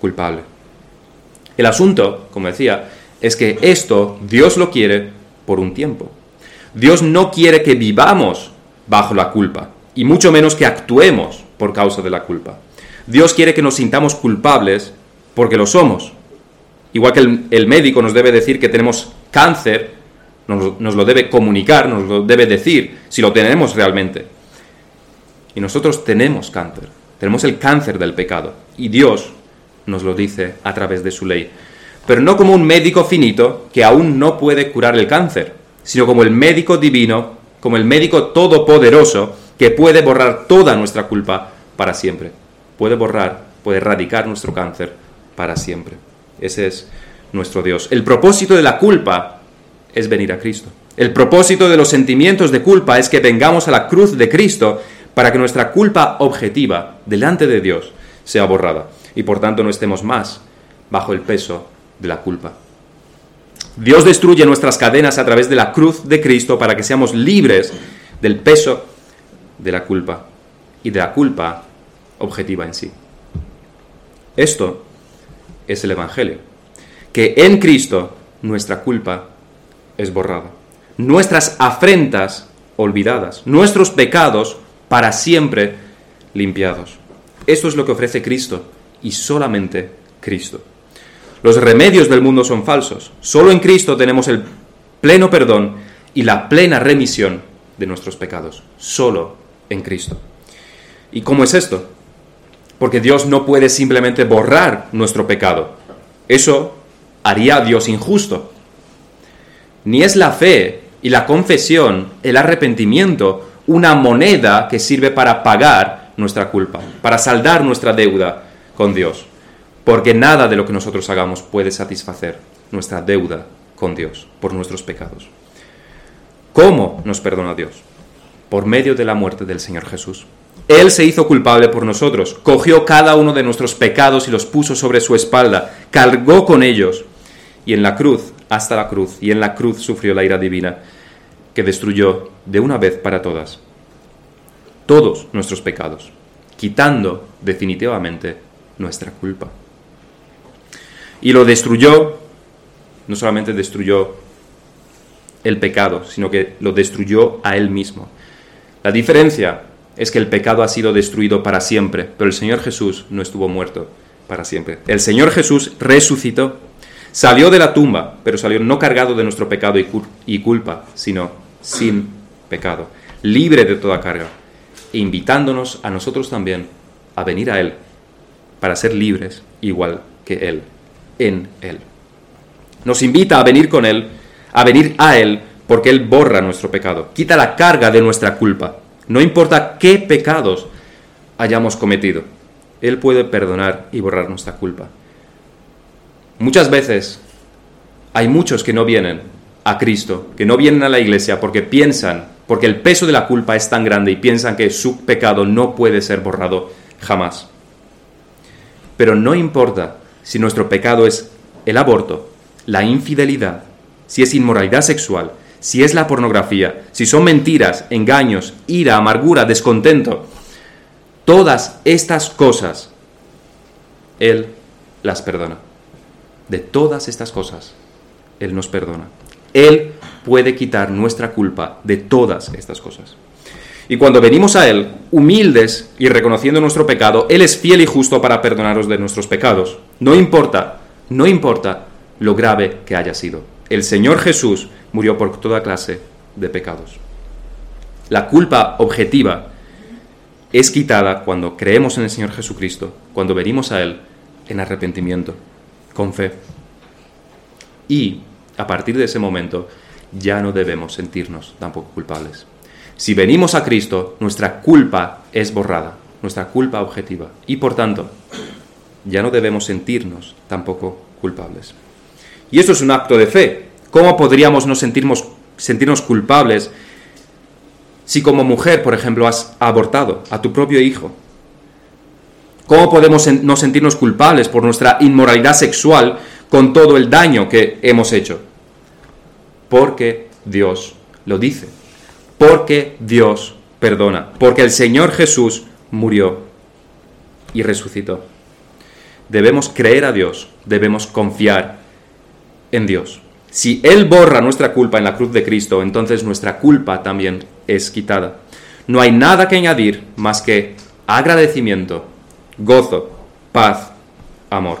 culpable. El asunto, como decía, es que esto Dios lo quiere por un tiempo. Dios no quiere que vivamos bajo la culpa, y mucho menos que actuemos por causa de la culpa. Dios quiere que nos sintamos culpables porque lo somos. Igual que el, médico nos debe decir que tenemos cáncer, nos, lo debe comunicar, nos lo debe decir, si lo tenemos realmente. Y nosotros tenemos cáncer, tenemos el cáncer del pecado. Y Dios nos lo dice a través de su ley. Pero no como un médico finito que aún no puede curar el cáncer, sino como el médico divino, como el médico todopoderoso que puede borrar toda nuestra culpa para siempre puede borrar, puede erradicar nuestro cáncer para siempre. Ese es nuestro Dios. El propósito de la culpa es venir a Cristo. El propósito de los sentimientos de culpa es que vengamos a la cruz de Cristo para que nuestra culpa objetiva delante de Dios sea borrada y por tanto no estemos más bajo el peso de la culpa. Dios destruye nuestras cadenas a través de la cruz de Cristo para que seamos libres del peso de la culpa y de la culpa objetiva en sí. Esto es el Evangelio, que en Cristo nuestra culpa es borrada, nuestras afrentas olvidadas, nuestros pecados para siempre limpiados. Esto es lo que ofrece Cristo y solamente Cristo. Los remedios del mundo son falsos. Solo en Cristo tenemos el pleno perdón y la plena remisión de nuestros pecados. Solo en Cristo. ¿Y cómo es esto? Porque Dios no puede simplemente borrar nuestro pecado. Eso haría a Dios injusto. Ni es la fe y la confesión, el arrepentimiento, una moneda que sirve para pagar nuestra culpa, para saldar nuestra deuda con Dios. Porque nada de lo que nosotros hagamos puede satisfacer nuestra deuda con Dios por nuestros pecados. ¿Cómo nos perdona Dios? Por medio de la muerte del Señor Jesús. Él se hizo culpable por nosotros, cogió cada uno de nuestros pecados y los puso sobre su espalda, cargó con ellos, y en la cruz, hasta la cruz, y en la cruz sufrió la ira divina, que destruyó de una vez para todas todos nuestros pecados, quitando definitivamente nuestra culpa. Y lo destruyó, no solamente destruyó el pecado, sino que lo destruyó a él mismo. La diferencia es que el pecado ha sido destruido para siempre, pero el Señor Jesús no estuvo muerto para siempre. El Señor Jesús resucitó, salió de la tumba, pero salió no cargado de nuestro pecado y culpa, sino sin pecado, libre de toda carga, invitándonos a nosotros también a venir a Él para ser libres igual que Él, en Él. Nos invita a venir con Él, a venir a Él, porque Él borra nuestro pecado, quita la carga de nuestra culpa no importa qué pecados hayamos cometido. Él puede perdonar y borrar nuestra culpa. Muchas veces hay muchos que no vienen a Cristo, que no vienen a la iglesia porque piensan, porque el peso de la culpa es tan grande y piensan que su pecado no puede ser borrado jamás. Pero no importa si nuestro pecado es el aborto, la infidelidad, si es inmoralidad sexual, si es la pornografía, si son mentiras, engaños, ira, amargura, descontento, todas estas cosas, Él las perdona. De todas estas cosas, Él nos perdona. Él puede quitar nuestra culpa de todas estas cosas. Y cuando venimos a Él, humildes y reconociendo nuestro pecado, Él es fiel y justo para perdonarnos de nuestros pecados. No importa, no importa lo grave que haya sido. El Señor Jesús murió por toda clase de pecados. La culpa objetiva es quitada cuando creemos en el Señor Jesucristo, cuando venimos a Él en arrepentimiento, con fe. Y a partir de ese momento ya no debemos sentirnos tampoco culpables. Si venimos a Cristo, nuestra culpa es borrada, nuestra culpa objetiva, y por tanto ya no debemos sentirnos tampoco culpables. Y esto es un acto de fe. ¿Cómo podríamos no sentirnos, sentirnos culpables si como mujer, por ejemplo, has abortado a tu propio hijo? ¿Cómo podemos no sentirnos culpables por nuestra inmoralidad sexual con todo el daño que hemos hecho? Porque Dios lo dice. Porque Dios perdona. Porque el Señor Jesús murió y resucitó. Debemos creer a Dios, debemos confiar en Dios. Si Él borra nuestra culpa en la cruz de Cristo, entonces nuestra culpa también es quitada. No hay nada que añadir más que agradecimiento, gozo, paz, amor.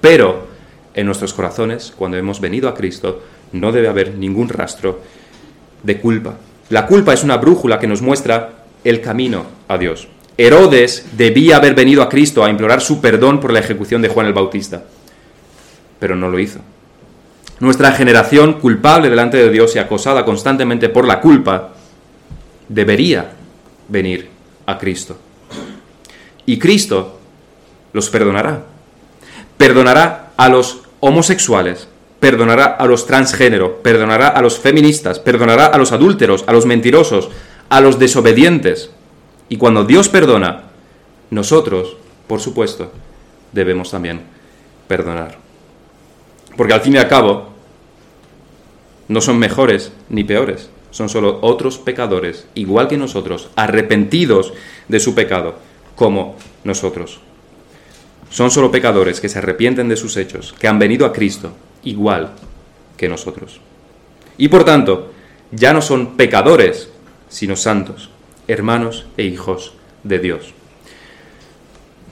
Pero en nuestros corazones, cuando hemos venido a Cristo, no debe haber ningún rastro de culpa. La culpa es una brújula que nos muestra el camino a Dios. Herodes debía haber venido a Cristo a implorar su perdón por la ejecución de Juan el Bautista, pero no lo hizo. Nuestra generación culpable delante de Dios y acosada constantemente por la culpa debería venir a Cristo. Y Cristo los perdonará. Perdonará a los homosexuales, perdonará a los transgénero, perdonará a los feministas, perdonará a los adúlteros, a los mentirosos, a los desobedientes. Y cuando Dios perdona, nosotros, por supuesto, debemos también perdonar. Porque al fin y al cabo, no son mejores ni peores, son solo otros pecadores, igual que nosotros, arrepentidos de su pecado, como nosotros. Son solo pecadores que se arrepienten de sus hechos, que han venido a Cristo, igual que nosotros. Y por tanto, ya no son pecadores, sino santos, hermanos e hijos de Dios.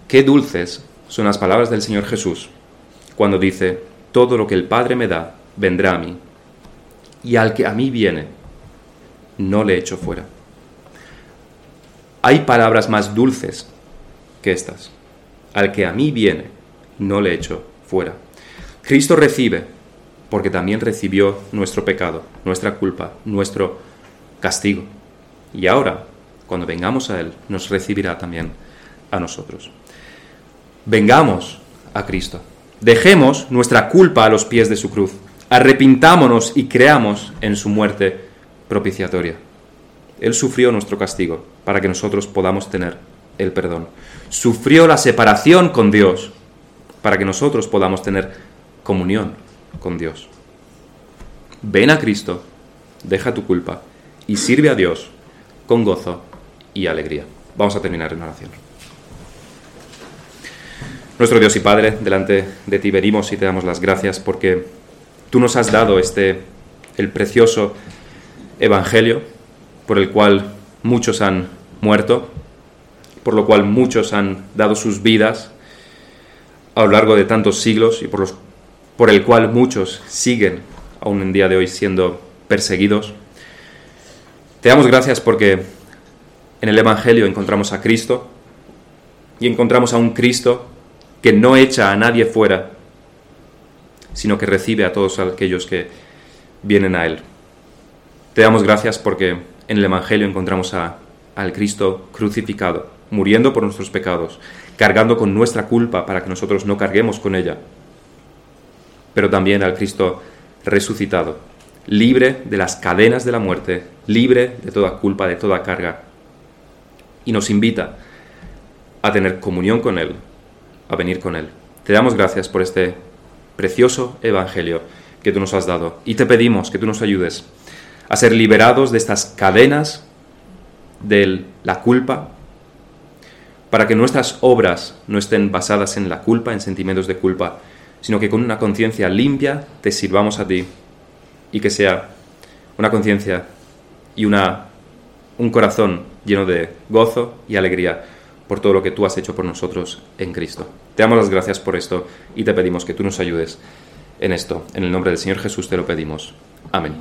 Qué dulces son las palabras del Señor Jesús cuando dice, todo lo que el Padre me da vendrá a mí, y al que a mí viene, no le echo fuera. Hay palabras más dulces que estas. Al que a mí viene, no le echo fuera. Cristo recibe porque también recibió nuestro pecado, nuestra culpa, nuestro castigo. Y ahora, cuando vengamos a Él, nos recibirá también a nosotros. Vengamos a Cristo. Dejemos nuestra culpa a los pies de su cruz. Arrepintámonos y creamos en su muerte propiciatoria. Él sufrió nuestro castigo para que nosotros podamos tener el perdón. Sufrió la separación con Dios para que nosotros podamos tener comunión con Dios. Ven a Cristo, deja tu culpa y sirve a Dios con gozo y alegría. Vamos a terminar en oración. Nuestro Dios y Padre, delante de ti venimos y te damos las gracias porque tú nos has dado este, el precioso Evangelio por el cual muchos han muerto, por lo cual muchos han dado sus vidas a lo largo de tantos siglos y por, los, por el cual muchos siguen aún en día de hoy siendo perseguidos. Te damos gracias porque en el Evangelio encontramos a Cristo y encontramos a un Cristo que no echa a nadie fuera, sino que recibe a todos aquellos que vienen a Él. Te damos gracias porque en el Evangelio encontramos a, al Cristo crucificado, muriendo por nuestros pecados, cargando con nuestra culpa para que nosotros no carguemos con ella, pero también al Cristo resucitado, libre de las cadenas de la muerte, libre de toda culpa, de toda carga, y nos invita a tener comunión con Él, a venir con Él. Te damos gracias por este precioso Evangelio que tú nos has dado y te pedimos que tú nos ayudes a ser liberados de estas cadenas de la culpa, para que nuestras obras no estén basadas en la culpa, en sentimientos de culpa, sino que con una conciencia limpia te sirvamos a ti y que sea una conciencia y una, un corazón lleno de gozo y alegría por todo lo que tú has hecho por nosotros en Cristo. Te damos las gracias por esto y te pedimos que tú nos ayudes en esto. En el nombre del Señor Jesús te lo pedimos. Amén.